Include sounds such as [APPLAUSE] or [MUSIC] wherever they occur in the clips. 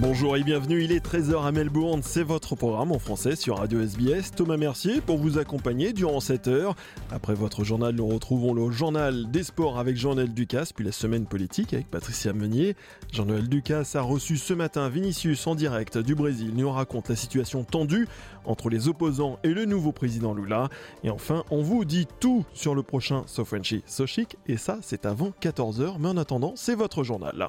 Bonjour et bienvenue, il est 13h à Melbourne, c'est votre programme en français sur Radio SBS. Thomas Mercier pour vous accompagner durant cette heure. Après votre journal, nous retrouvons le journal des sports avec Jean-Noël Ducasse, puis la semaine politique avec Patricia Meunier. Jean-Noël Ducasse a reçu ce matin Vinicius en direct du Brésil, nous raconte la situation tendue entre les opposants et le nouveau président Lula. Et enfin, on vous dit tout sur le prochain So Frenchy, et ça c'est avant 14h, mais en attendant, c'est votre journal.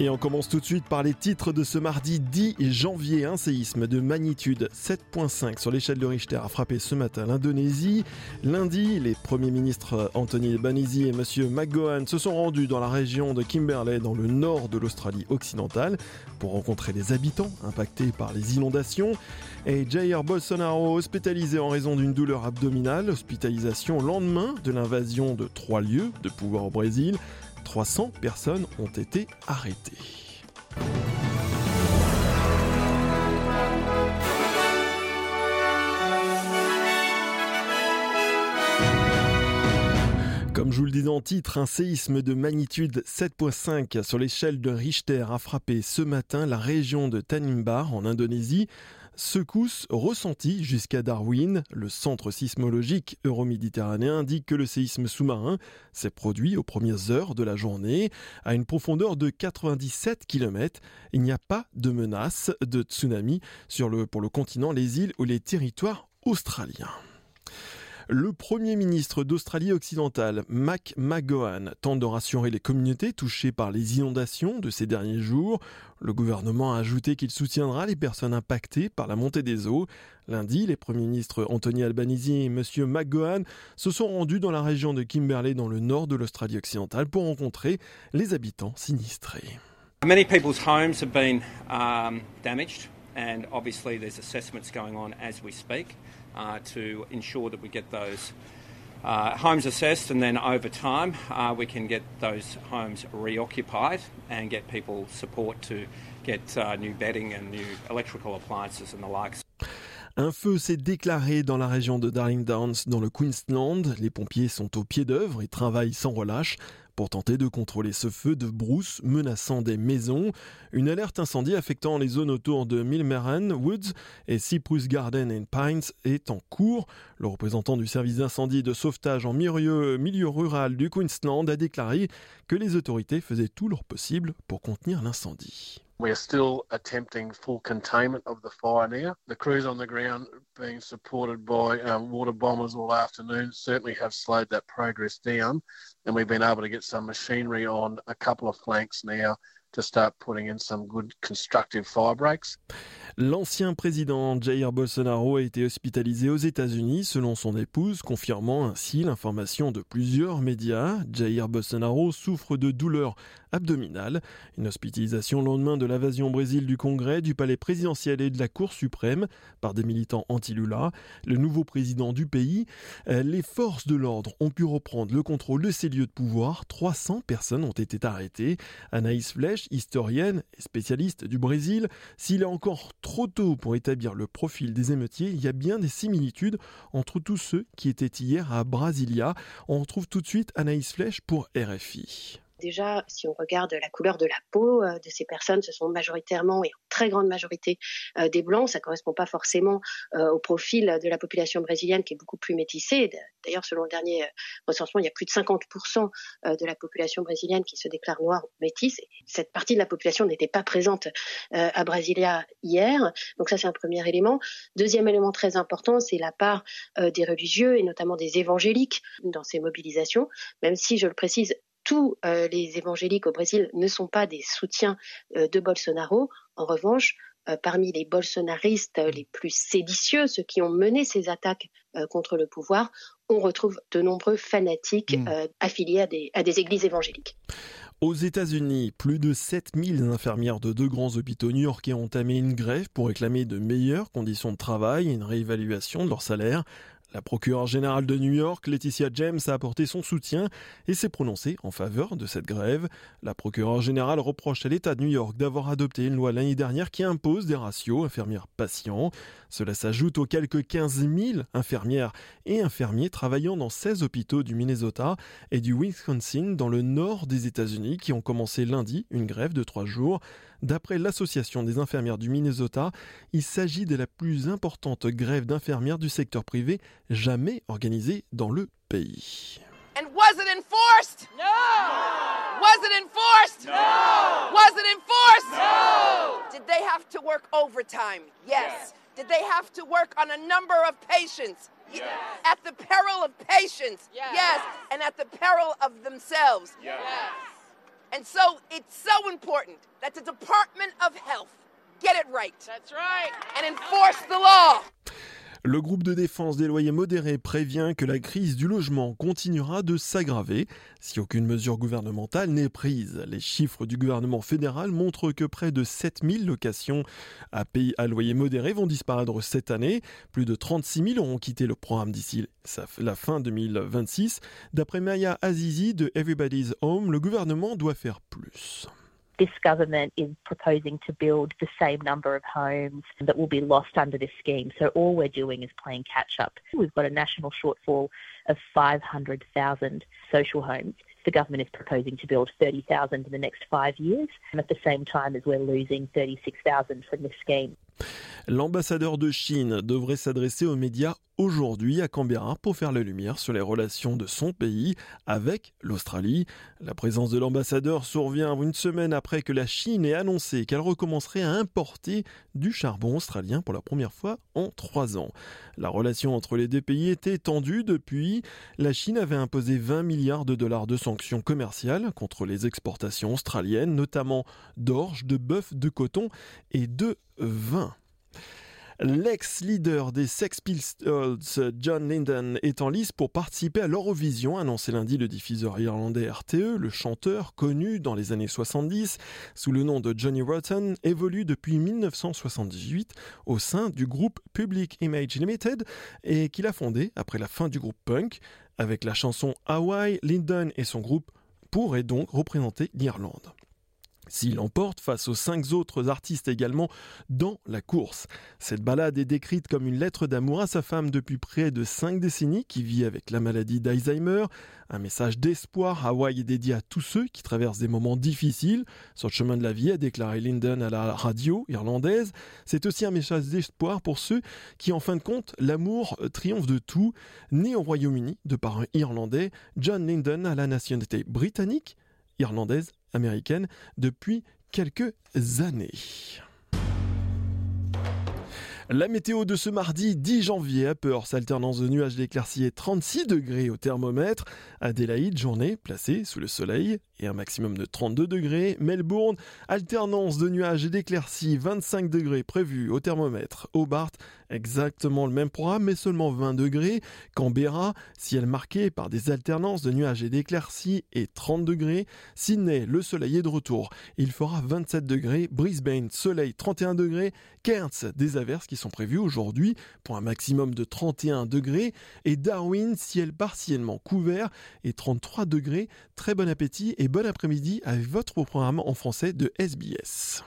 Et on commence tout de suite par les titres de ce mardi 10 janvier. Un séisme de magnitude 7.5 sur l'échelle de Richter a frappé ce matin l'Indonésie. Lundi, les premiers ministres Anthony Albanese et M. McGowan se sont rendus dans la région de Kimberley, dans le nord de l'Australie occidentale, pour rencontrer les habitants impactés par les inondations. Et Jair Bolsonaro hospitalisé en raison d'une douleur abdominale, hospitalisation lendemain de l'invasion de trois lieux de pouvoir au Brésil. 300 personnes ont été arrêtées. Comme je vous le disais en titre, un séisme de magnitude 7.5 sur l'échelle de Richter a frappé ce matin la région de Tanimbar en Indonésie. Secousse ressentie jusqu'à Darwin. Le centre sismologique euro-méditerranéen indique que le séisme sous-marin s'est produit aux premières heures de la journée à une profondeur de 97 km. Il n'y a pas de menace de tsunami pour le continent, les îles ou les territoires australiens. Le Premier ministre d'Australie occidentale, Mac McGowan, tente de rassurer les communautés touchées par les inondations de ces derniers jours. Le gouvernement a ajouté qu'il soutiendra les personnes impactées par la montée des eaux. Lundi, les premiers ministres Anthony Albanese et M. McGowan se sont rendus dans la région de Kimberley dans le nord de l'Australie occidentale pour rencontrer les habitants sinistrés. Many people's homes have been um, damaged and obviously there's assessments going on as we speak. Uh, to ensure that we get those uh, homes assessed, and then over time uh, we can get those homes reoccupied and get people support to get uh, new bedding and new electrical appliances and the likes. Un feu s'est déclaré dans la région de Darling Downs, dans le Queensland. Les pompiers sont au pied d'œuvre et travaillent sans relâche pour tenter de contrôler ce feu de brousse menaçant des maisons. Une alerte incendie affectant les zones autour de Milmeran Woods et Cyprus Garden and Pines est en cours. Le représentant du service d'incendie de sauvetage en milieu rural du Queensland a déclaré que les autorités faisaient tout leur possible pour contenir l'incendie. We're still attempting full containment of the fire now. The crews on the ground, being supported by um, water bombers all afternoon, certainly have slowed that progress down. And we've been able to get some machinery on a couple of flanks now to start putting in some good constructive fire breaks. L'ancien président Jair Bolsonaro a été hospitalisé aux États-Unis selon son épouse, confirmant ainsi l'information de plusieurs médias. Jair Bolsonaro souffre de douleurs abdominales. Une hospitalisation le lendemain de l'invasion au Brésil du Congrès, du palais présidentiel et de la Cour suprême par des militants anti-Lula. Le nouveau président du pays, euh, les forces de l'ordre ont pu reprendre le contrôle de ces lieux de pouvoir. 300 personnes ont été arrêtées. Anaïs Flech, historienne et spécialiste du Brésil, s'il est encore trop tôt pour établir le profil des émeutiers, il y a bien des similitudes entre tous ceux qui étaient hier à Brasilia. On retrouve tout de suite Anaïs Flech pour RFI. Déjà, si on regarde la couleur de la peau euh, de ces personnes, ce sont majoritairement et en très grande majorité euh, des blancs. Ça correspond pas forcément euh, au profil de la population brésilienne qui est beaucoup plus métissée. D'ailleurs, selon le dernier recensement, il y a plus de 50% de la population brésilienne qui se déclare noire ou métisse. Cette partie de la population n'était pas présente à Brasilia hier. Donc ça, c'est un premier élément. Deuxième élément très important, c'est la part des religieux et notamment des évangéliques dans ces mobilisations. Même si, je le précise, tous les évangéliques au Brésil ne sont pas des soutiens de Bolsonaro. En revanche, euh, parmi les bolsonaristes les plus séditieux, ceux qui ont mené ces attaques euh, contre le pouvoir, on retrouve de nombreux fanatiques hmm. euh, affiliés à des, églises évangéliques. Aux États-Unis, plus de 7000 infirmières de deux grands hôpitaux new-yorkais ont entamé une grève pour réclamer de meilleures conditions de travail et une réévaluation de leur salaire. La procureure générale de New York, Laetitia James, a apporté son soutien et s'est prononcée en faveur de cette grève. La procureure générale reproche à l'État de New York d'avoir adopté une loi l'année dernière qui impose des ratios infirmières-patients. Cela s'ajoute aux quelques 15 000 infirmières et infirmiers travaillant dans 16 hôpitaux du Minnesota et du Wisconsin dans le nord des États-Unis qui ont commencé lundi une grève de trois jours. D'après l'Association des infirmières du Minnesota, il s'agit de la plus importante grève d'infirmières du secteur privé jamais organisée dans le pays. And was it enforced? No. Was it enforced? No. Was it enforced? No. Did they have to work overtime? Yes. Did they have to work on a number of patients? Yes. At the peril of patients? Yes. yes. And at the peril of themselves? Yes. yes. And so it's so important that the Department of Health get it right. That's right. And enforce the law. Le groupe de défense des loyers modérés prévient que la crise du logement continuera de s'aggraver si aucune mesure gouvernementale n'est prise. Les chiffres du gouvernement fédéral montrent que près de 7000 locations à pays à loyer modéré vont disparaître cette année. Plus de 36 000 auront quitté le programme d'ici la fin 2026. D'après Maya Azizi de Everybody's Home, le gouvernement doit faire plus. This government is proposing to build the same number of homes that will be lost under this scheme. So all we're doing is playing catch up. We've got a national shortfall of 500,000 social homes. The government is proposing to build 30,000 in the next five years, and at the same time as we're losing 36,000 from this scheme. L'ambassadeur de Chine devrait s'adresser aux médias aujourd'hui à Canberra pour faire la lumière sur les relations de son pays avec l'Australie. La présence de l'ambassadeur survient une semaine après que la Chine ait annoncé qu'elle recommencerait à importer du charbon australien pour la première fois en trois ans. La relation entre les deux pays était tendue depuis. La Chine avait imposé 20 milliards de dollars de sanctions commerciales contre les exportations australiennes, notamment d'orge, de bœuf, de coton et de vin. L'ex-leader des Sex Pistols, John Linden, est en lice pour participer à l'Eurovision, annoncé lundi le diffuseur irlandais RTE. Le chanteur, connu dans les années 70 sous le nom de Johnny Rotten, évolue depuis 1978 au sein du groupe Public Image Limited et qu'il a fondé après la fin du groupe punk. Avec la chanson Hawaii, Linden et son groupe pourraient donc représenter l'Irlande. S'il emporte face aux cinq autres artistes également dans la course. Cette balade est décrite comme une lettre d'amour à sa femme depuis près de cinq décennies qui vit avec la maladie d'Alzheimer. Un message d'espoir, Hawaï est dédié à tous ceux qui traversent des moments difficiles sur le chemin de la vie, a déclaré Lyndon à la radio irlandaise. C'est aussi un message d'espoir pour ceux qui, en fin de compte, l'amour triomphe de tout. Né au Royaume-Uni de parents irlandais, John Lyndon a la nationalité britannique, irlandaise américaine depuis quelques années. La météo de ce mardi 10 janvier à Perth, alternance de nuages d'éclaircies et 36 degrés au thermomètre. Adélaïde, journée placée sous le soleil et un maximum de 32 degrés. Melbourne, alternance de nuages et d'éclaircies, 25 degrés prévus au thermomètre. Hobart, exactement le même programme mais seulement 20 degrés. Canberra, ciel marqué par des alternances de nuages et d'éclaircies et 30 degrés. Sydney, le soleil est de retour. Il fera 27 degrés. Brisbane, soleil 31 degrés. Cairns, des averses qui sont prévues aujourd'hui pour un maximum de 31 degrés. Et Darwin, ciel partiellement couvert et 33 degrés. Très bon appétit et bon après-midi avec votre programme en français de SBS.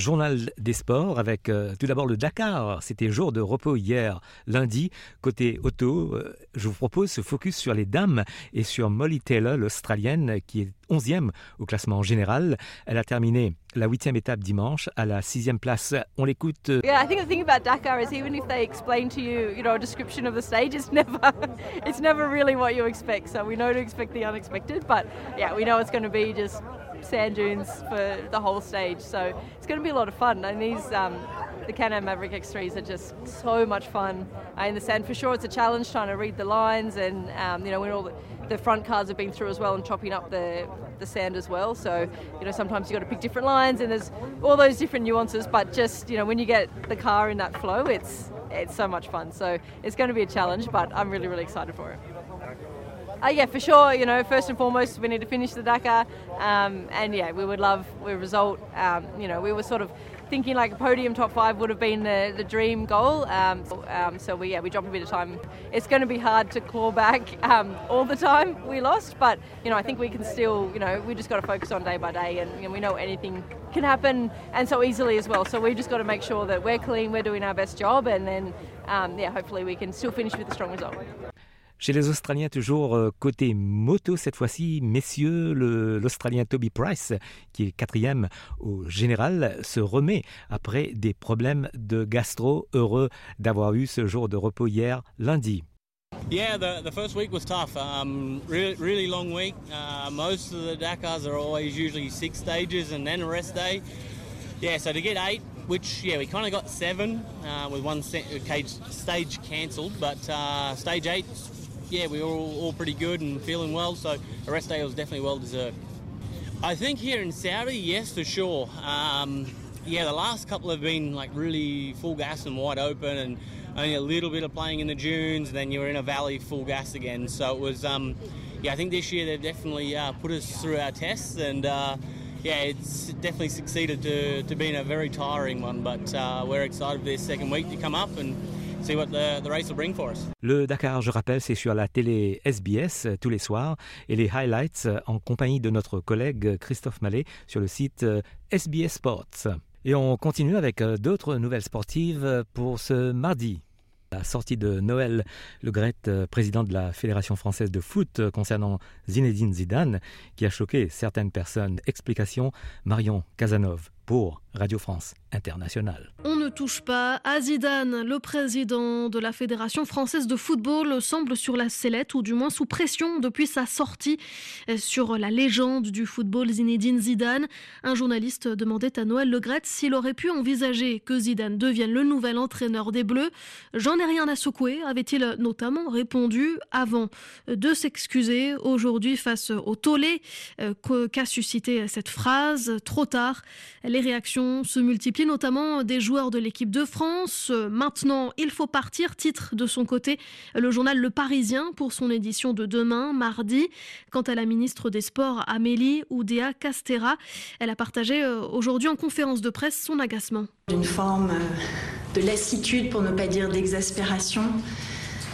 Journal des sports avec euh, tout d'abord le Dakar. C'était jour de repos hier, lundi. Côté auto, euh, je vous propose ce focus sur les dames et sur Molly Taylor, l'Australienne, qui est 11e au classement général. Elle a terminé la huitième étape dimanche à la sixième place. On l'écoute. Euh, yeah, I think the thing about Dakar is even if they explain to you, you know, a description of the stage, it's [LAUGHS] never, it's never really what you expect. So we know to expect the unexpected, but yeah, we know it's going to be just sand dunes for the whole stage. So it's going to be a lot of fun. And these, um, the Can-Am Maverick X3s are just so much fun uh, in the sand. For sure, it's a challenge trying to read the lines and, um, you know, when all the, the front cars have been through as well and chopping up the, the sand as well. So, you know, sometimes you've got to pick different lines and there's all those different nuances. But just, you know, when you get the car in that flow, it's, it's so much fun. So it's going to be a challenge, but I'm really, really excited for it. Uh, yeah, for sure. You know, first and foremost, we need to finish the Dakar, um, and yeah, we would love a result. Um, you know, we were sort of thinking like a podium top five would have been the, the dream goal. Um, so, um, so, we yeah we dropped a bit of time. It's going to be hard to claw back um, all the time we lost, but you know I think we can still you know we just got to focus on day by day, and you know, we know anything can happen and so easily as well. So we've just got to make sure that we're clean, we're doing our best job, and then um, yeah hopefully we can still finish with a strong result. Chez les Australiens, toujours euh, côté moto cette fois-ci, messieurs, l'Australien Toby Price, qui est quatrième au général, se remet après des problèmes de gastro. Heureux d'avoir eu ce jour de repos hier, lundi. Yeah, the, the first week was tough. Um, really, really long week. Uh, most of the Dakars are always usually six stages and then a rest day. Yeah, so to get eight, which yeah we kind of got seven uh, with one stage cancelled, but uh, stage eight yeah, we were all, all pretty good and feeling well, so a rest day was definitely well deserved. I think here in Saudi, yes, for sure. Um, yeah, the last couple have been like really full gas and wide open, and only a little bit of playing in the dunes. And then you were in a valley full gas again. So it was, um, yeah, I think this year they've definitely uh, put us through our tests, and uh, yeah, it's definitely succeeded to, to being a very tiring one. But uh, we're excited for this second week to come up and Le Dakar, je rappelle, c'est sur la télé SBS euh, tous les soirs et les highlights euh, en compagnie de notre collègue Christophe Mallet sur le site SBS euh, Sports. Et on continue avec d'autres nouvelles sportives pour ce mardi. La sortie de Noël Le Gret, président de la Fédération française de foot concernant Zinedine Zidane, qui a choqué certaines personnes. Explication Marion Casanov pour Radio France Internationale. On ne touche pas à Zidane. Le président de la Fédération française de football semble sur la sellette, ou du moins sous pression, depuis sa sortie sur la légende du football Zinedine Zidane. Un journaliste demandait à Noël Legrette s'il aurait pu envisager que Zidane devienne le nouvel entraîneur des Bleus. J'en ai rien à secouer, avait-il notamment répondu avant de s'excuser aujourd'hui face au tollé euh, qu'a suscité cette phrase. Trop tard, réactions se multiplient, notamment des joueurs de l'équipe de France. Maintenant, il faut partir, titre de son côté le journal Le Parisien pour son édition de demain, mardi. Quant à la ministre des Sports, Amélie Oudéa Castera, elle a partagé euh, aujourd'hui en conférence de presse son agacement. Une forme euh, de lassitude, pour ne pas dire d'exaspération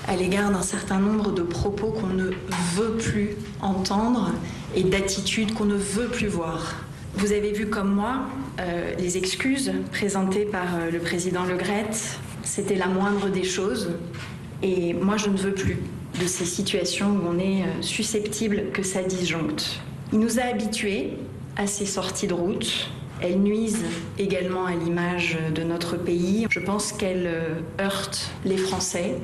à l'égard d'un certain nombre de propos qu'on ne veut plus entendre et d'attitudes qu'on ne veut plus voir. Vous avez vu comme moi euh, les excuses présentées par euh, le président Le Gret. C'était la moindre des choses. Et moi, je ne veux plus de ces situations où on est euh, susceptible que ça disjoncte. Il nous a habitués à ces sorties de route. Elles nuisent également à l'image de notre pays. Je pense qu'elles heurtent les Français.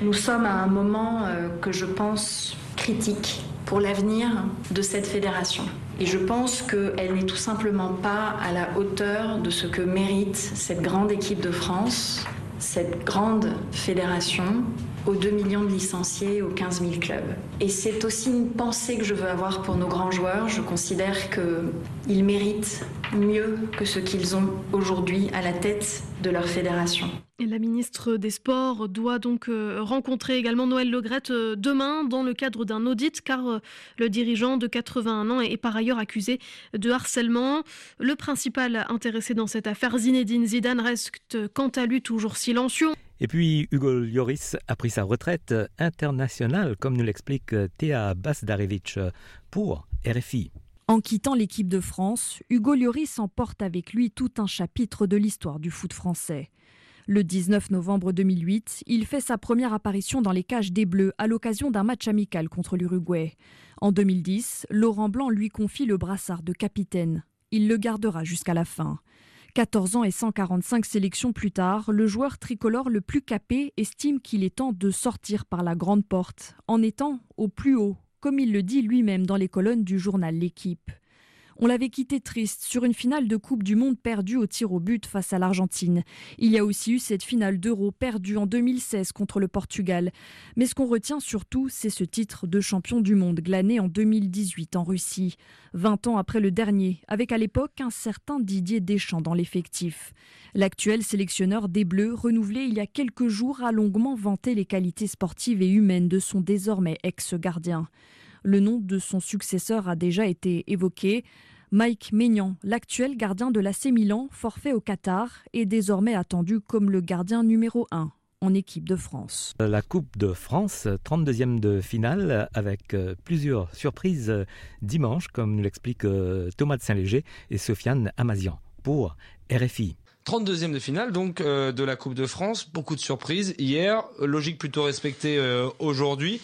Nous sommes à un moment que je pense critique pour l'avenir de cette fédération. Et je pense qu'elle n'est tout simplement pas à la hauteur de ce que mérite cette grande équipe de France, cette grande fédération, aux 2 millions de licenciés, aux 15 000 clubs. Et c'est aussi une pensée que je veux avoir pour nos grands joueurs. Je considère qu'ils méritent mieux que ce qu'ils ont aujourd'hui à la tête de leur fédération. La ministre des Sports doit donc euh, rencontrer également Noël Legrette euh, demain dans le cadre d'un audit car euh, le dirigeant de 81 ans est par ailleurs accusé de harcèlement. Le principal intéressé dans cette affaire, Zinedine Zidane, reste quant à lui toujours silencieux. Et puis Hugo Lloris a pris sa retraite internationale, comme nous l'explique Théa Basdarevich pour RFI. En quittant l'équipe de France, Hugo Lloris emporte avec lui tout un chapitre de l'histoire du foot français. Le 19 novembre 2008, il fait sa première apparition dans les cages des Bleus à l'occasion d'un match amical contre l'Uruguay. En 2010, Laurent Blanc lui confie le brassard de capitaine. Il le gardera jusqu'à la fin. 14 ans et 145 sélections plus tard, le joueur tricolore le plus capé estime qu'il est temps de sortir par la grande porte, en étant au plus haut, comme il le dit lui-même dans les colonnes du journal L'équipe. On l'avait quitté triste sur une finale de Coupe du Monde perdue au tir au but face à l'Argentine. Il y a aussi eu cette finale d'Euro perdue en 2016 contre le Portugal. Mais ce qu'on retient surtout, c'est ce titre de champion du monde glané en 2018 en Russie. 20 ans après le dernier, avec à l'époque un certain Didier Deschamps dans l'effectif. L'actuel sélectionneur des Bleus, renouvelé il y a quelques jours, a longuement vanté les qualités sportives et humaines de son désormais ex-gardien. Le nom de son successeur a déjà été évoqué. Mike Maignan, l'actuel gardien de l'AC Milan, forfait au Qatar, est désormais attendu comme le gardien numéro 1 en équipe de France. La Coupe de France, 32e de finale, avec euh, plusieurs surprises euh, dimanche, comme nous l'expliquent euh, Thomas de Saint-Léger et Sofiane Amazian pour RFI. 32e de finale donc de la Coupe de France, beaucoup de surprises hier, logique plutôt respectée aujourd'hui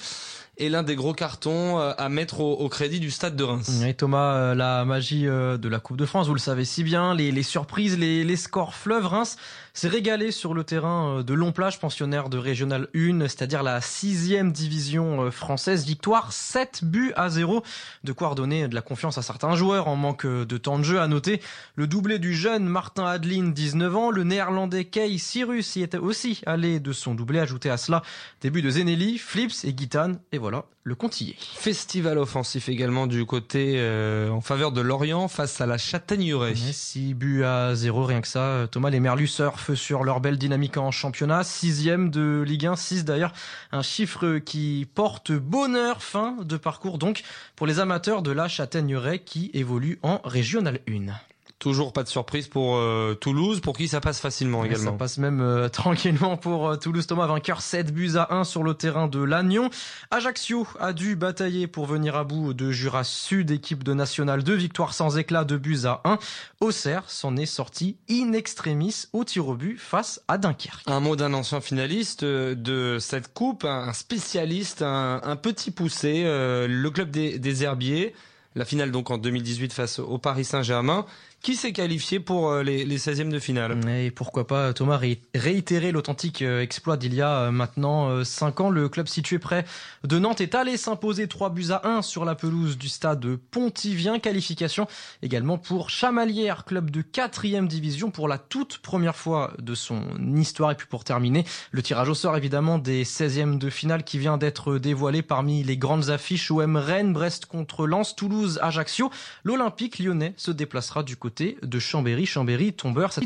est l'un des gros cartons euh, à mettre au, crédit du stade de Reims. Et Thomas, euh, la magie euh, de la Coupe de France, vous le savez si bien, les, surprises, les, les scores fleuve Reims s'est régalé sur le terrain de Longplage, pensionnaire de Régional 1, c'est-à-dire la sixième division française. Victoire 7 buts à 0. De quoi redonner de la confiance à certains joueurs en manque de temps de jeu. À noter le doublé du jeune Martin Adeline, 19 ans. Le néerlandais Kay Cyrus y était aussi allé de son doublé. Ajouté à cela, début de Zenelli, Flips et Gitane. Et voilà, le Contillé. Festival offensif également du côté euh, en faveur de Lorient face à la Châtaigneraie. 6 buts à 0, rien que ça. Thomas, les Merlus sur leur belle dynamique en championnat. Sixième de Ligue 1, 6 d'ailleurs. Un chiffre qui porte bonheur, fin de parcours donc pour les amateurs de la Châtaigneraie qui évolue en Régional 1. Toujours pas de surprise pour euh, Toulouse, pour qui ça passe facilement également. Ça passe même euh, [LAUGHS] tranquillement pour euh, Toulouse. Thomas, vainqueur 7 buts à 1 sur le terrain de Lannion. Ajaccio a dû batailler pour venir à bout de Jura Sud, équipe de National 2, victoire sans éclat de buts à 1. Auxerre s'en est sorti in extremis au tir au but face à Dunkerque. Un mot d'un ancien finaliste de cette coupe, un spécialiste, un, petit poussé, le club des, des Herbiers. La finale donc en 2018 face au Paris Saint-Germain qui s'est qualifié pour euh, les, les 16e de finale? Et pourquoi pas, Thomas, réitérer l'authentique euh, exploit d'il y a euh, maintenant 5 ans. Le club situé près de Nantes est allé s'imposer 3 buts à 1 sur la pelouse du stade Pontivien. Qualification également pour Chamalières, club de 4e division pour la toute première fois de son histoire. Et puis pour terminer, le tirage au sort évidemment des 16e de finale qui vient d'être dévoilé parmi les grandes affiches OM Rennes, Brest contre Lens, Toulouse, Ajaccio. L'Olympique lyonnais se déplacera du côté de Chambéry. Chambéry, tombeur, ça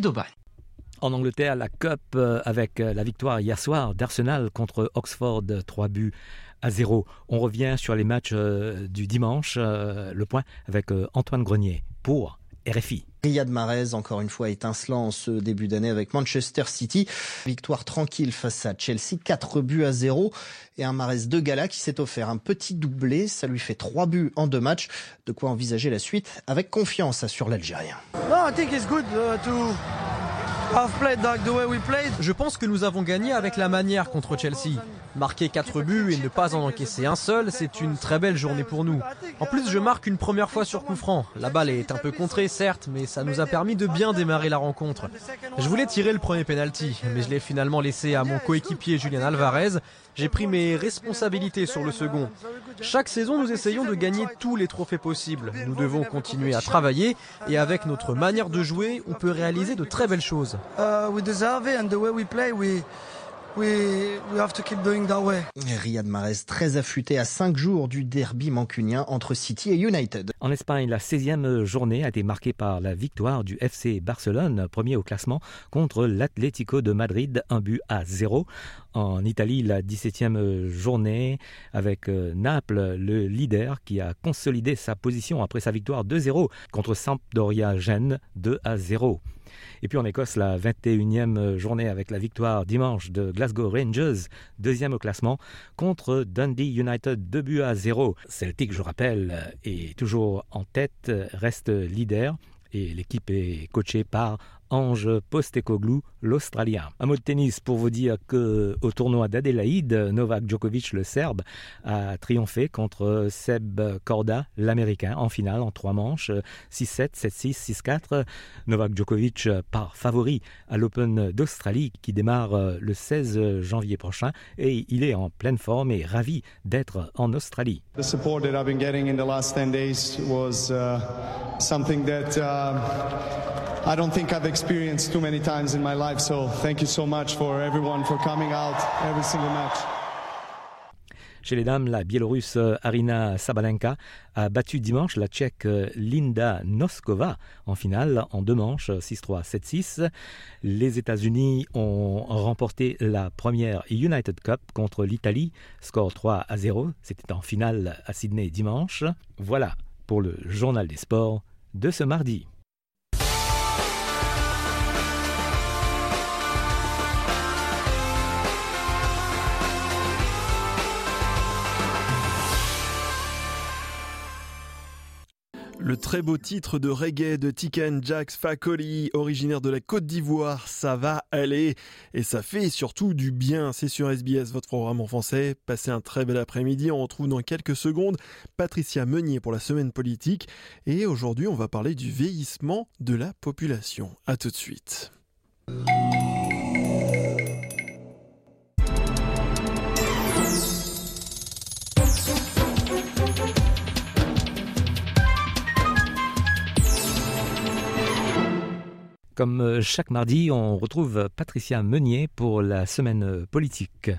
en Angleterre, la Cup euh, avec euh, la victoire hier soir d'Arsenal contre Oxford, 3 buts à 0. On revient sur les matchs euh, du dimanche, le point avec Antoine Grenier pour RFI. Riyad Mahrez, encore une fois étincelant en ce début d'année avec Manchester City. Victoire tranquille face à Chelsea, 4 buts à 0. Et un Mahrez de gala qui s'est offert un petit doublé. Ça lui fait 3 buts en deux matchs. De quoi envisager la suite avec confiance, assure l'Algérien. Je pense que nous avons gagné avec la manière contre Chelsea. Marquer 4 buts et ne pas en encaisser un seul, c'est une très belle journée pour nous. En plus, je marque une première fois sur coup franc. La balle est un peu contrée, certes, mais ça nous a permis de bien démarrer la rencontre. Je voulais tirer le premier penalty, mais je l'ai finalement laissé à mon coéquipier Julian Alvarez. J'ai pris mes responsabilités sur le second. Chaque saison, nous essayons de gagner tous les trophées possibles. Nous devons continuer à travailler et avec notre manière de jouer, on peut réaliser de très belles choses. Uh, have to keep doing that way. Riyad Mahrez très affûté à 5 jours du derby mancunien entre City et United. En Espagne, la 16e journée a été marquée par la victoire du FC Barcelone, premier au classement, contre l'Atlético de Madrid, un but à 0. En Italie, la 17e journée avec euh, Naples, le leader qui a consolidé sa position après sa victoire 2-0 contre Sampdoria Gênes 2 à 0. Et puis en Écosse, la 21e journée avec la victoire dimanche de Glasgow Rangers, deuxième au classement, contre Dundee United 2 buts à 0. Celtic, je rappelle, est toujours en tête, reste leader et l'équipe est coachée par Ange Postecoglou, l'Australien. Un mot de tennis pour vous dire que au tournoi d'Adélaïde, Novak Djokovic, le Serbe, a triomphé contre Seb Korda, l'Américain, en finale en trois manches, 6-7, 7-6, 6-4. Novak Djokovic part favori à l'Open d'Australie qui démarre le 16 janvier prochain et il est en pleine forme et ravi d'être en Australie. The support that I've been getting in the last 10 days was uh, something that uh, I don't think I've experienced too many times in my life. So thank you so much for everyone for coming out every single match. Chez les dames, la Biélorusse Arina Sabalenka a battu dimanche la Tchèque Linda Noskova en finale en deux manches 6-3, 7-6. Les États-Unis ont remporté la première United Cup contre l'Italie, score 3 à 0. C'était en finale à Sydney dimanche. Voilà pour le journal des sports de ce mardi. Le très beau titre de reggae de Tiken Jax Fakoli, originaire de la Côte d'Ivoire, ça va aller et ça fait surtout du bien. C'est sur SBS, votre programme en français. Passez un très bel après-midi. On retrouve dans quelques secondes Patricia Meunier pour la semaine politique. Et aujourd'hui, on va parler du vieillissement de la population. A tout de suite. Comme euh, chaque mardi, on retrouve Patricia Meunier pour la semaine politique.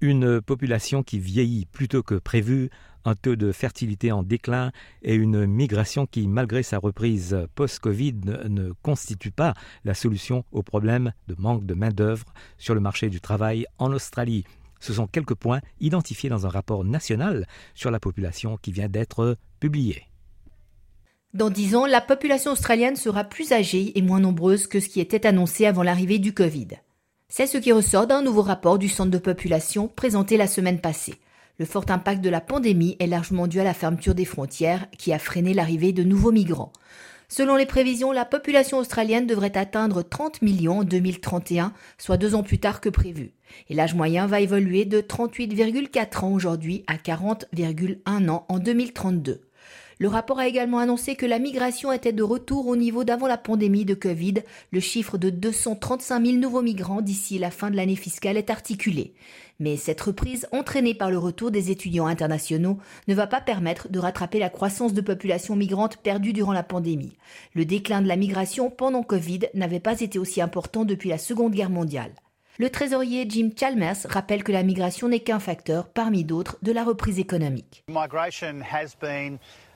Une population qui vieillit plutôt que prévu, un taux de fertilité en déclin et une migration qui, malgré sa reprise post-Covid, ne constitue pas la solution au problème de manque de main-d'œuvre sur le marché du travail en Australie. Ce sont quelques points identifiés dans un rapport national sur la population qui vient d'être publié. Dans dix ans, la population australienne sera plus âgée et moins nombreuse que ce qui était annoncé avant l'arrivée du Covid. C'est ce qui ressort d'un nouveau rapport du Centre de population présenté la semaine passée. Le fort impact de la pandémie est largement dû à la fermeture des frontières qui a freiné l'arrivée de nouveaux migrants. Selon les prévisions, la population australienne devrait atteindre 30 millions en 2031, soit deux ans plus tard que prévu. Et l'âge moyen va évoluer de 38,4 ans aujourd'hui à 40,1 ans en 2032. Le rapport a également annoncé que la migration était de retour au niveau d'avant la pandémie de Covid. Le chiffre de 235 000 nouveaux migrants d'ici la fin de l'année fiscale est articulé. Mais cette reprise, entraînée par le retour des étudiants internationaux, ne va pas permettre de rattraper la croissance de population migrante perdue durant la pandémie. Le déclin de la migration pendant Covid n'avait pas été aussi important depuis la Seconde Guerre mondiale. Le trésorier Jim Chalmers rappelle que la migration n'est qu'un facteur parmi d'autres de la reprise économique.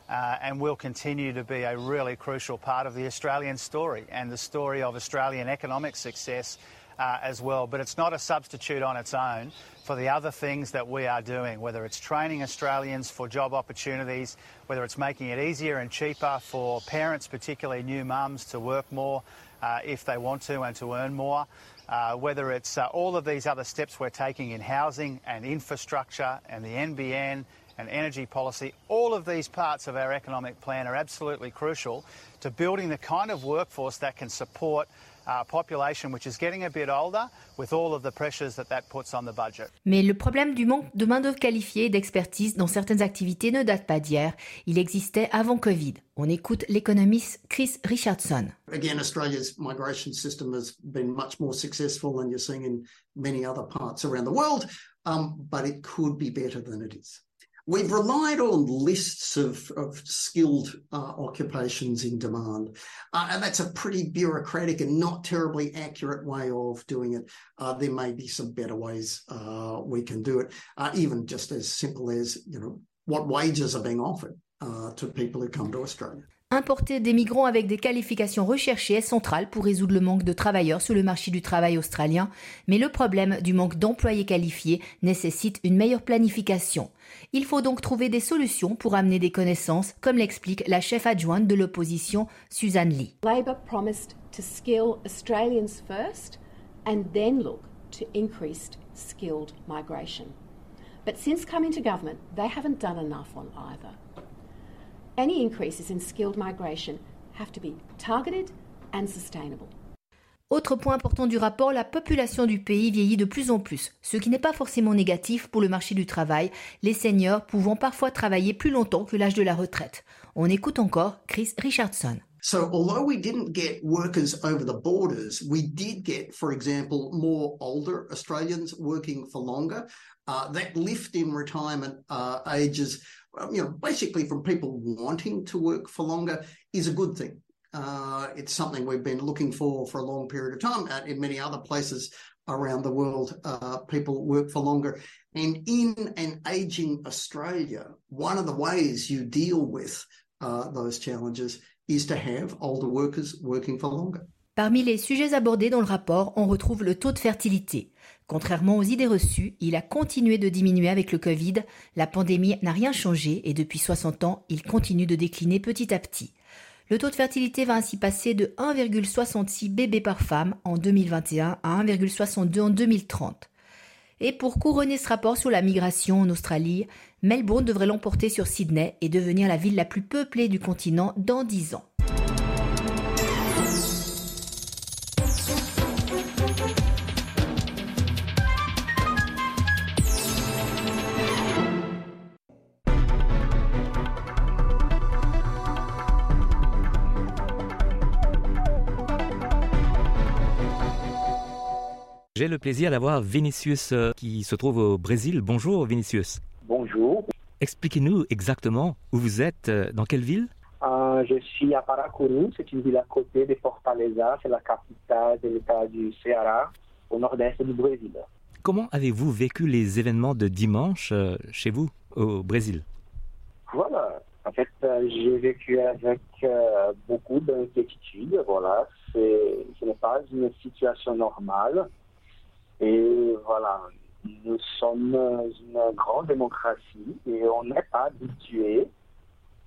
Uh, and will continue to be a really crucial part of the Australian story and the story of Australian economic success uh, as well. But it's not a substitute on its own for the other things that we are doing, whether it's training Australians for job opportunities, whether it's making it easier and cheaper for parents, particularly new mums, to work more uh, if they want to and to earn more. Uh, whether it's uh, all of these other steps we're taking in housing and infrastructure and the NBN and energy policy, all of these parts of our economic plan are absolutely crucial to building the kind of workforce that can support our population which is getting a bit older with all of the pressures that that puts on the budget. Mais le problème du manque de main-d'œuvre qualifiée et d'expertise dans certaines activités ne date pas d'hier. Il existait avant Covid. On écoute l'économiste Chris Richardson. Again, Australia's migration system has been much more successful than you're seeing in many other parts around the world, um, but it could be better than it is. We've relied on lists of, of skilled uh, occupations in demand, uh, and that's a pretty bureaucratic and not terribly accurate way of doing it. Uh, there may be some better ways uh, we can do it, uh, even just as simple as you know what wages are being offered uh, to people who come to Australia. Importer des migrants avec des qualifications recherchées est central pour résoudre le manque de travailleurs sur le marché du travail australien, mais le problème du manque d'employés qualifiés nécessite une meilleure planification. Il faut donc trouver des solutions pour amener des connaissances, comme l'explique la chef adjointe de l'opposition, Suzanne Lee. Labor promised to skill Australians first and then look to increased skilled migration. But since coming to government, they haven't done enough on either. Any increases in skilled migration have to be targeted and sustainable. Autre point important du rapport, la population du pays vieillit de plus en plus, ce qui n'est pas forcément négatif pour le marché du travail, les seniors pouvant parfois travailler plus longtemps que l'âge de la retraite. On écoute encore Chris Richardson. So, although we didn't get workers over the borders, we did get, for example, more older Australians working for longer. Uh, that lift in retirement uh, ages, you know, basically from people wanting to work for longer, is a good thing. Uh, it's something we've been looking for for a long period of time. Uh, in many other places around the world, uh, people work for longer. And in an aging Australia, one of the ways you deal with uh, those challenges is to have older workers working for longer. Parmi les sujets abordés dans le rapport, on retrouve le taux de fertilité. Contrairement aux idées reçues, il a continué de diminuer avec le Covid, la pandémie n'a rien changé et depuis 60 ans, il continue de décliner petit à petit. Le taux de fertilité va ainsi passer de 1,66 bébés par femme en 2021 à 1,62 en 2030. Et pour couronner ce rapport sur la migration en Australie, Melbourne devrait l'emporter sur Sydney et devenir la ville la plus peuplée du continent dans 10 ans. Le plaisir d'avoir Vinicius euh, qui se trouve au Brésil. Bonjour Vinicius. Bonjour. Expliquez-nous exactement où vous êtes, euh, dans quelle ville? Euh, Je suis à Paracuru, c'est une ville à côté de Fortaleza, c'est la capitale de l'état du Ceará, au nord-est du Brésil. Comment avez-vous vécu les événements de dimanche chez vous, au Brésil? Voilà, en fait, j'ai vécu avec beaucoup d'inquiétude. Voilà, ce n'est pas une situation normale. Et voilà, nous sommes une grande démocratie et on n'est pas habitué.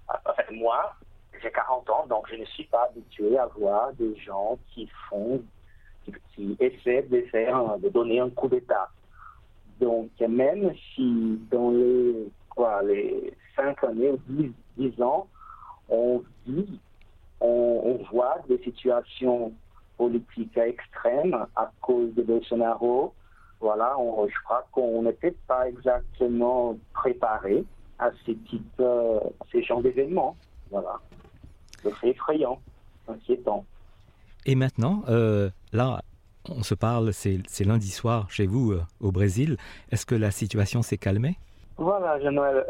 Enfin, moi, j'ai 40 ans, donc je ne suis pas habitué à voir des gens qui font, qui, essaient de faire, de donner un coup d'État. Donc, même si dans les, quoi, les 5 années ou 10, 10 ans, on vit, on voit des situations politique extrême à cause de Bolsonaro. Voilà, on, je crois qu'on n'était pas exactement préparé à ce type, euh, ces genres d'événements. Voilà. C'est effrayant, inquiétant. Et maintenant, euh, là, on se parle, c'est lundi soir chez vous euh, au Brésil. Est-ce que la situation s'est calmée? Voilà, Jean-Noël,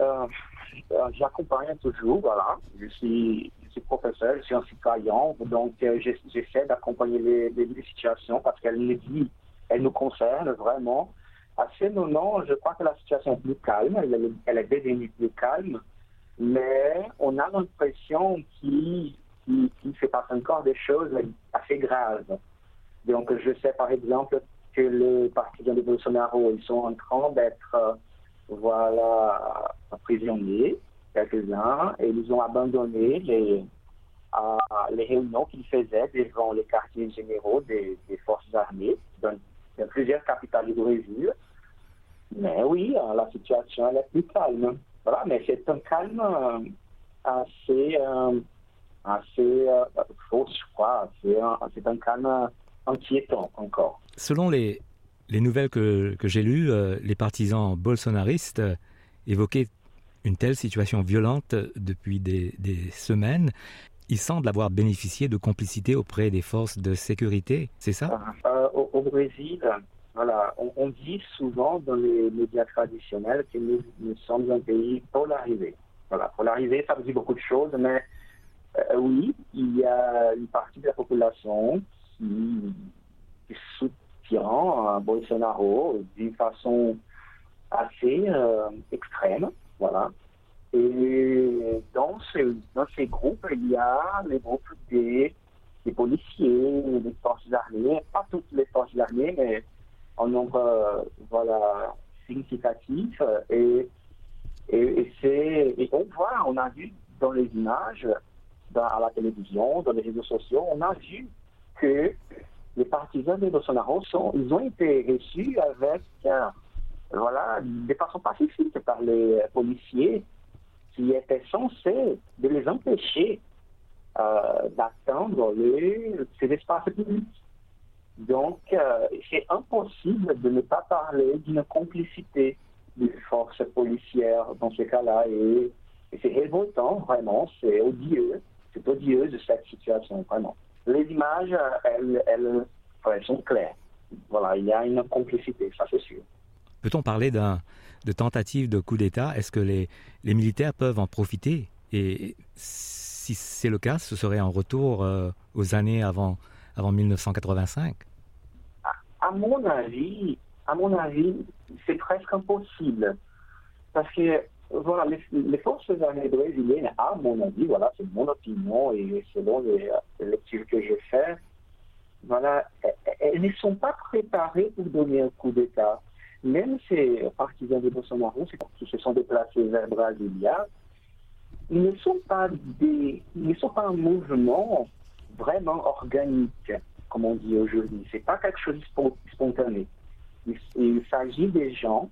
j'accompagne toujours, voilà. Je suis je suis professeur, je suis un citoyen, donc euh, j'essaie d'accompagner les, situations parce qu'elles nous concernent vraiment. À ce moment, je crois que la situation est plus calme, elle, est, devenue plus calme, mais on a l'impression qu'il qu se passe encore des choses assez graves. Donc je sais par exemple que les partisans de Bolsonaro, ils sont en train d'être, euh, voilà, prisonniers quelques-uns, et ils ont abandonné les, euh, les réunions qu'ils faisaient devant les quartiers généraux des, forces armées dans, plusieurs capitales Brésil. Mais oui, euh, la situation est plus calme. Voilà, mais c'est un calme euh, assez, assez faux, je crois. C'est un, calme inquiétant encore. Selon les, les nouvelles que, que j'ai lues, les partisans bolsonaristes évoquaient une telle situation violente depuis des, semaines. Il semble avoir bénéficié de complicité auprès des forces de sécurité, c'est ça? Euh, au, Brésil, voilà, on, dit souvent dans les médias traditionnels que nous, sommes un pays polarisé. Voilà, polarisé, ça veut dire beaucoup de choses, mais euh, oui, il y a une partie de la population qui, qui soutient euh, Bolsonaro d'une façon assez extrême. Voilà. Et dans, ce, dans ces groupes, il y a les groupes des, policiers, des forces armées, pas toutes les forces armées, mais en nombre voilà, significatif. Et, et, et on voit, on a vu dans les images, dans, à la télévision, dans les réseaux sociaux, on a vu que les partisans de Bolsonaro sont, ils ont été reçus avec, voilà, de façon pacifique par les policiers qui étaient censés de les empêcher euh, d'atteindre ces espaces publics. Donc, euh, c'est impossible de ne pas parler d'une complicité des forces policières dans ce cas-là. Et, c'est révoltant, vraiment, c'est odieux, c'est odieux de cette situation, vraiment. Les images, elles, elles, elles sont claires. Voilà, il y a une complicité, ça c'est sûr. Peut-on parler de tentative de coup d'État? Est-ce que les, militaires peuvent en profiter? Et si c'est le cas, ce serait un retour euh, aux années avant, avant 1985 à, mon avis, à mon avis, c'est presque impossible. Parce que voilà, les, forces armées brésiliennes, à mon avis, voilà, c'est mon opinion et selon les, lectures que je fais, voilà, elles ne sont pas préparées pour donner un coup d'État même ces partisans de Bolsonaro qui se sont déplacés vers Brasilia, ils ne sont pas des, ils ne sont pas un mouvement vraiment organique, comme on dit aujourd'hui. C'est pas quelque chose de spontané. Il, s'agit des gens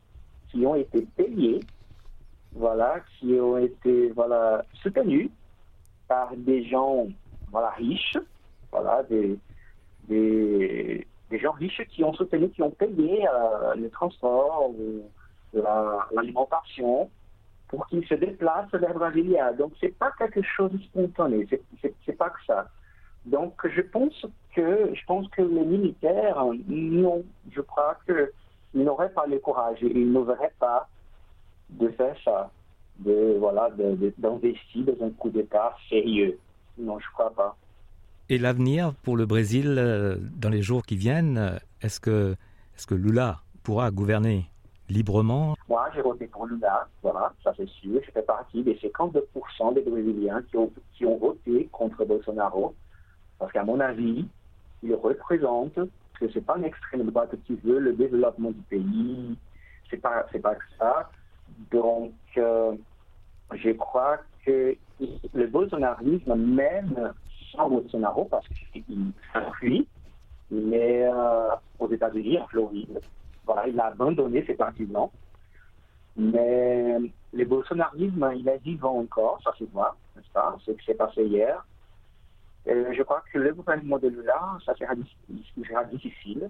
qui ont été payés, voilà, qui ont été voilà soutenus par des gens voilà riches, voilà des des des gens riches qui ont soutenu, qui ont payé euh, le transport ou l'alimentation pour qu'ils se déplacent vers Brasilia. Donc, c'est pas quelque chose de spontané, c'est pas que ça. Donc, je pense que, je pense que les militaires, non, je crois qu'ils n'auraient pas le courage, ils n'auraient pas de faire ça, de, voilà, d'investir dans un coup d'État sérieux. Non, je crois pas. Et l'avenir pour le Brésil euh, dans les jours qui viennent, euh, est-ce que, est que Lula pourra gouverner librement? Moi, j'ai voté pour Lula, voilà, ça c'est sûr. Je fais partie des 52% des Brésiliens qui ont, voté contre Bolsonaro, parce qu'à mon avis, il représente que c'est pas une extrême droite qui veut le développement du pays, c'est pas c'est pas ça. Donc, euh, je crois que le bolsonarisme, même sans Bolsonaro parce qu'il s'enfuit. Est euh, aux États-Unis, en Floride. Voilà, il a abandonné ses partisans. Mais le bolsonarisme, il est vivant encore, ça se voit, n'est-ce pas? Ce qui s'est passé hier. Je crois que le gouvernement de Lula, ça sera, sera difficile.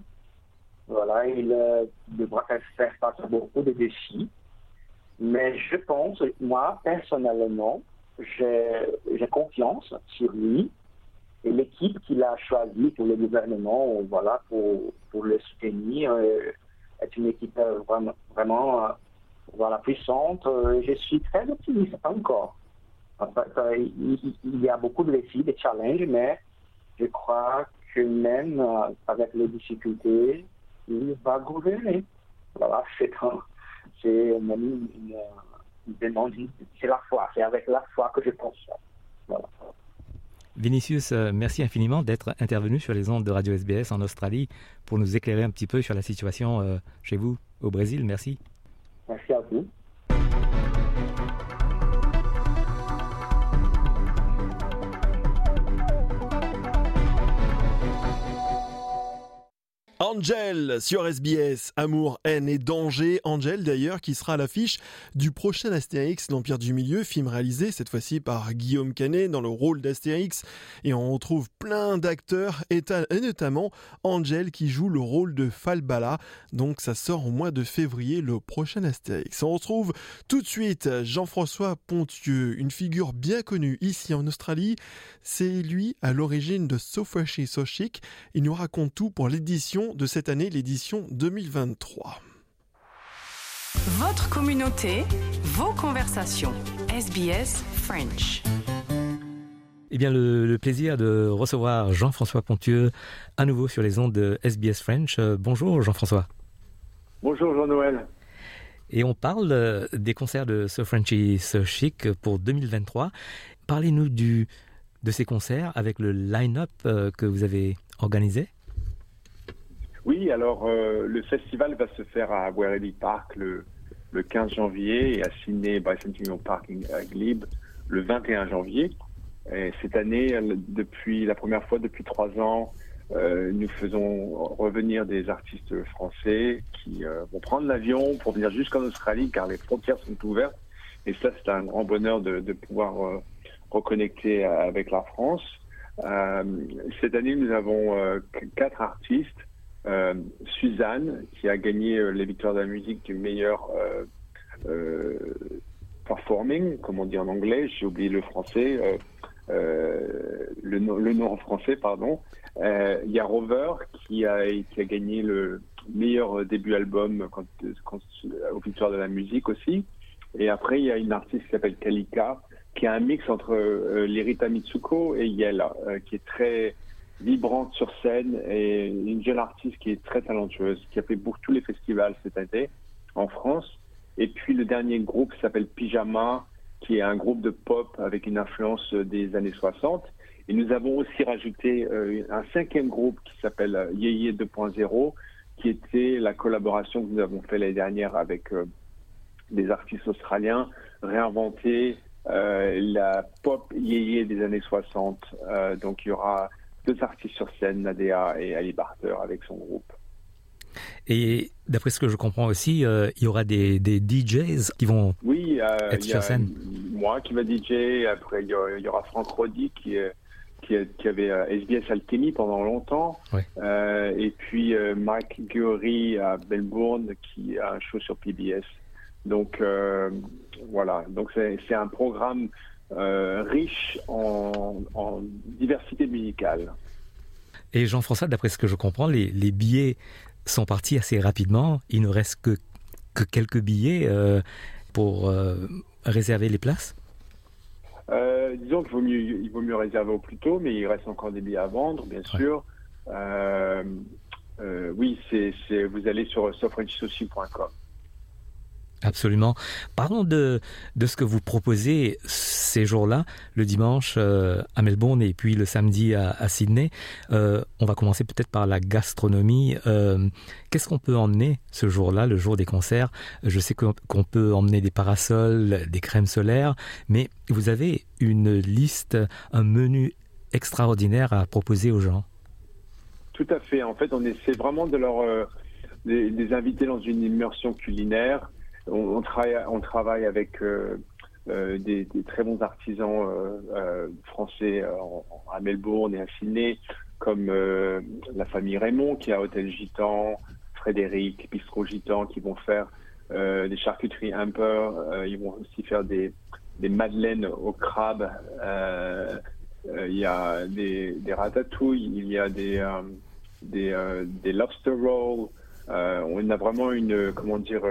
Voilà, il euh, devra faire face à beaucoup de défis. Mais je pense, moi, personnellement, j'ai confiance sur lui et l'équipe qu'il a choisie pour le gouvernement, voilà, pour, pour le soutenir, euh, est une équipe euh, vraiment, euh, voilà, puissante. Je suis très optimiste, encore. En il, y a beaucoup de défis, de challenges, mais je crois que même avec les difficultés, il va gouverner. Voilà, c'est c'est une, une demande, c'est la foi, c'est avec la foi que je pense. Voilà. Vinicius, euh, merci infiniment d'être intervenu sur les ondes de Radio SBS en Australie pour nous éclairer un petit peu sur la situation euh, chez vous au Brésil. Merci. Merci à vous. Angel sur SBS, Amour, haine et danger. Angel d'ailleurs qui sera à l'affiche du prochain Astérix, l'Empire du Milieu, film réalisé cette fois-ci par Guillaume Canet dans le rôle d'Astérix. Et on retrouve plein d'acteurs et, notamment Angel qui joue le rôle de Falbala. Donc ça sort au mois de février le prochain Astérix. On retrouve tout de suite Jean-François Pontieux, une figure bien connue ici en Australie. C'est lui à l'origine de So Fresh So Chic. Il nous raconte tout pour l'édition de cette année, l'édition 2023. Votre communauté, vos conversations. SBS French. Eh bien, le, plaisir de recevoir Jean-François Pontieux à nouveau sur les ondes de SBS French. Euh, bonjour Jean-François. Bonjour Jean-Noël. Et on parle des concerts de So Frenchy So Chic pour 2023. Parlez-nous du, de ces concerts avec le line-up que vous avez organisé. Oui, alors le festival va se faire à Werribee Park le, le 15 janvier et à Sydney Bicentennial Park à Glebe le 21 janvier. Et cette année, depuis la première fois depuis trois ans, euh, nous faisons revenir des artistes français qui euh, vont prendre l'avion pour venir jusqu'en Australie car les frontières sont ouvertes. Et ça, c'est un grand bonheur de, de pouvoir euh, reconnecter avec la France. Euh, cette année, nous avons quatre artistes. Suzanne, qui a gagné les victoires de la musique du meilleur performing, comme on dit en anglais, j'ai oublié le français, euh, euh, le, nom en français, pardon. Euh, il y a Rover qui a, gagné le meilleur début album aux victoires de la musique aussi. Et après, il y a une artiste qui s'appelle Kalika, qui a un mix entre euh, Lirita Mitsuko et Yella, qui est très vibrante sur scène et une jeune artiste qui est très talentueuse, qui a fait pour tous les festivals cette année en France. Et puis le dernier groupe s'appelle Pyjama, qui est un groupe de pop avec une influence des années 60. Et nous avons aussi rajouté euh, un cinquième groupe qui s'appelle euh, Yeye 2.0, qui était la collaboration que nous avons fait l'année dernière avec euh, des artistes australiens, réinventer la pop Yeye des années 60. donc il y aura deux artistes sur scène, Nadia et Ali Barter avec son groupe. Et d'après ce que je comprends aussi, euh, il y aura des, des, DJs qui vont oui, euh, être sur scène. Moi qui va DJ, après il y aura, Franck Roddy qui, qui, qui avait SBS euh, Alchemy pendant longtemps. et puis Mike Gury à Melbourne qui a un show sur PBS. Donc voilà, donc c'est un programme riche en, en diversité musicale. Et Jean-François, d'après ce que je comprends, les, les billets sont partis assez rapidement. Il ne reste que, que quelques billets euh, pour euh, réserver les places euh, Disons qu'il vaut mieux, il vaut mieux réserver au plus tôt, mais il reste encore des billets à vendre, bien sûr. oui, c'est, vous allez sur softwrenchsocial.com. Absolument. Parlons de, de ce que vous proposez ces jours-là, le dimanche euh, à Melbourne et puis le samedi à, Sydney. Euh, on va commencer peut-être par la gastronomie. Euh, Qu'est-ce qu'on peut emmener ce jour-là, le jour des concerts? Je sais qu'on peut emmener des parasols, des crèmes solaires, mais vous avez une liste, un menu extraordinaire à proposer aux gens. Tout à fait. En fait, on essaie vraiment de leur... Euh, les inviter dans une immersion culinaire on, travaille, avec euh, euh, des, très bons artisans euh, français à Melbourne et à Sydney, comme la famille Raymond qui a Hôtel Gitan, Frédéric, Bistro Gitan, qui vont faire des charcuteries Humper. ils vont aussi faire des, madeleines au crabe. Il y a des, ratatouilles, il y a des, des, lobster rolls. on a vraiment une, comment dire,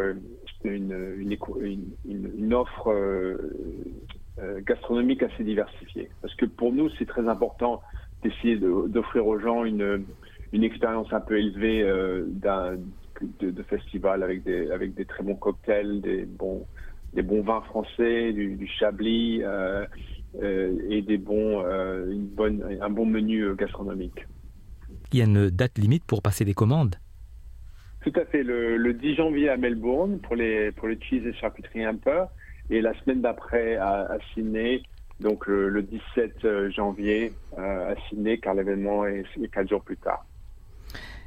une, offre euh, euh, gastronomique assez diversifiée. Parce que pour nous, c'est très important d'essayer d'offrir aux gens une, une expérience un peu élevée euh, d'un de, festival avec des, avec des très bons cocktails, des bons, des bons vins français, du, chablis et des bons, une bonne, un bon menu gastronomique. Il y a une date limite pour passer des commandes? Tout à fait. Le, 10 janvier à Melbourne pour les, pour les cheese et charcuterie peu. Et la semaine d'après à, Sydney, donc le, 17 euh, janvier euh, à Sydney, car l'événement est, quatre jours plus tard.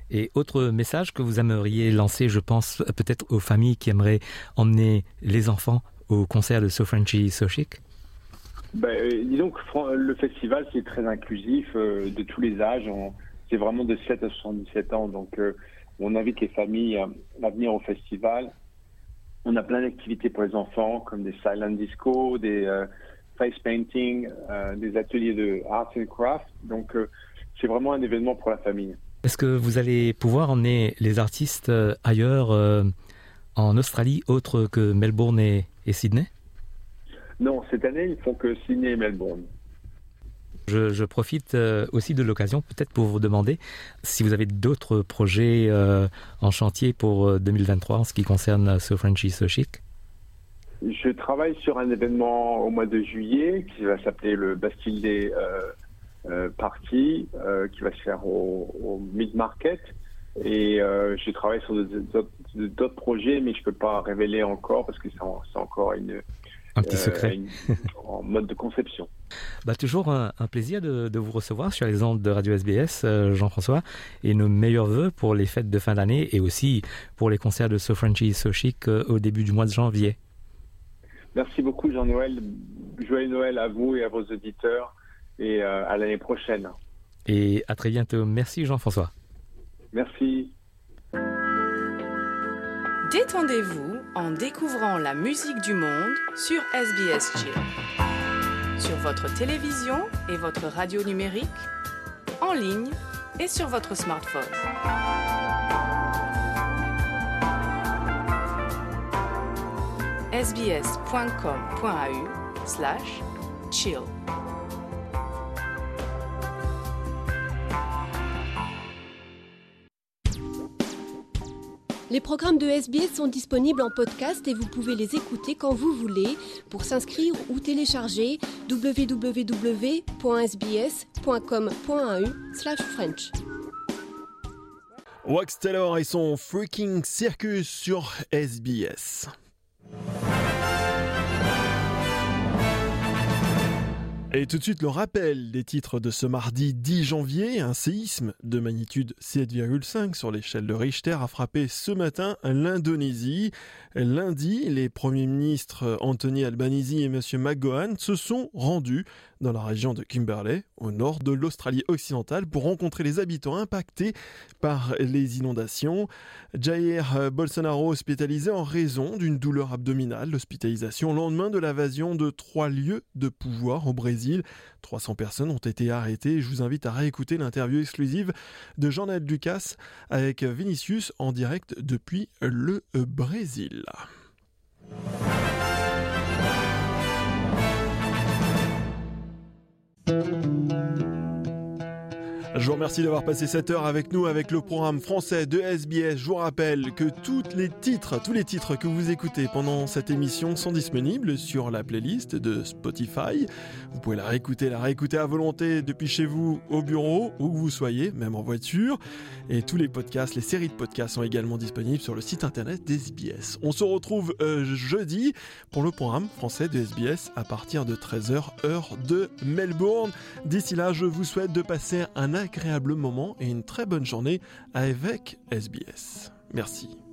Et autre message que vous aimeriez lancer, je pense peut-être aux familles qui aimeraient emmener les enfants au concert de So Frenchy So Chic ben, euh, Disons que le festival, c'est très inclusif de tous les âges. C'est vraiment de 7 à 77 ans. Donc, on invite les familles à venir au festival. On a plein d'activités pour les enfants, comme des silent disco, des euh, face painting, euh, des ateliers de art and craft. Donc, euh, c'est vraiment un événement pour la famille. Est-ce que vous allez pouvoir emmener les artistes ailleurs, en Australie, autre que Melbourne et, Sydney? Non, cette année, ils font que Sydney et Melbourne. Je, profite euh, aussi de l'occasion peut-être pour vous demander si vous avez d'autres projets euh, en chantier pour 2023 en ce qui concerne ce Frenchy So Chic? Je travaille sur un événement au mois de juillet qui va s'appeler le Bastille Day Party, qui va se faire au, Mid Market. Et je travaille sur d'autres projets, mais je ne peux pas révéler encore parce que c'est encore une, un petit secret. en mode de conception. [LAUGHS] Bah, toujours un, plaisir de, vous recevoir sur les ondes de Radio SBS, euh, Jean-François, et nos meilleurs voeux pour les fêtes de fin d'année et aussi pour les concerts de So Frenchy So Chic euh, au début du mois de janvier. Merci beaucoup, Jean-Noël. Joyeux Noël à vous et à vos auditeurs et euh, à l'année prochaine. Et à très bientôt. Merci, Jean-François. Merci. Détendez-vous en découvrant la musique du monde sur SBS Chill. Sur votre télévision et votre radio numérique, en ligne et sur votre smartphone. sbs.com.au slash chill. Les programmes de SBS sont disponibles en podcast et vous pouvez les écouter quand vous voulez. Pour s'inscrire ou télécharger, www.sbs.com.au/french. Wax Taylor et son Freaking Circus sur SBS. Et tout de suite le rappel des titres de ce mardi 10 janvier. Un séisme de magnitude 7,5 sur l'échelle de Richter a frappé ce matin l'Indonésie. Lundi, les premiers ministres Anthony Albanese et M. McGowan se sont rendus dans la région de Kimberley, au nord de l'Australie occidentale, pour rencontrer les habitants impactés par les inondations. Jair Bolsonaro hospitalisé en raison d'une douleur abdominale. L'hospitalisation au lendemain de l'invasion de trois lieux de pouvoir au Brésil. 300 personnes ont été arrêtées. Je vous invite à réécouter l'interview exclusive de Jean-Noël Ducasse avec Vinicius en direct depuis le Brésil. Thank you. Je vous remercie d'avoir passé cette heure avec nous avec le programme français de SBS. Je vous rappelle que tous les titres, tous les titres que vous écoutez pendant cette émission sont disponibles sur la playlist de Spotify. Vous pouvez la réécouter, la réécouter à volonté depuis chez vous, au bureau, où que vous soyez, même en voiture. Et tous les podcasts, les séries de podcasts sont également disponibles sur le site internet des SBS. On se retrouve euh, jeudi pour le programme français de SBS à partir de 13h heure de Melbourne. D'ici là, je vous souhaite de passer un agréable moment et une très bonne journée avec SBS. Merci.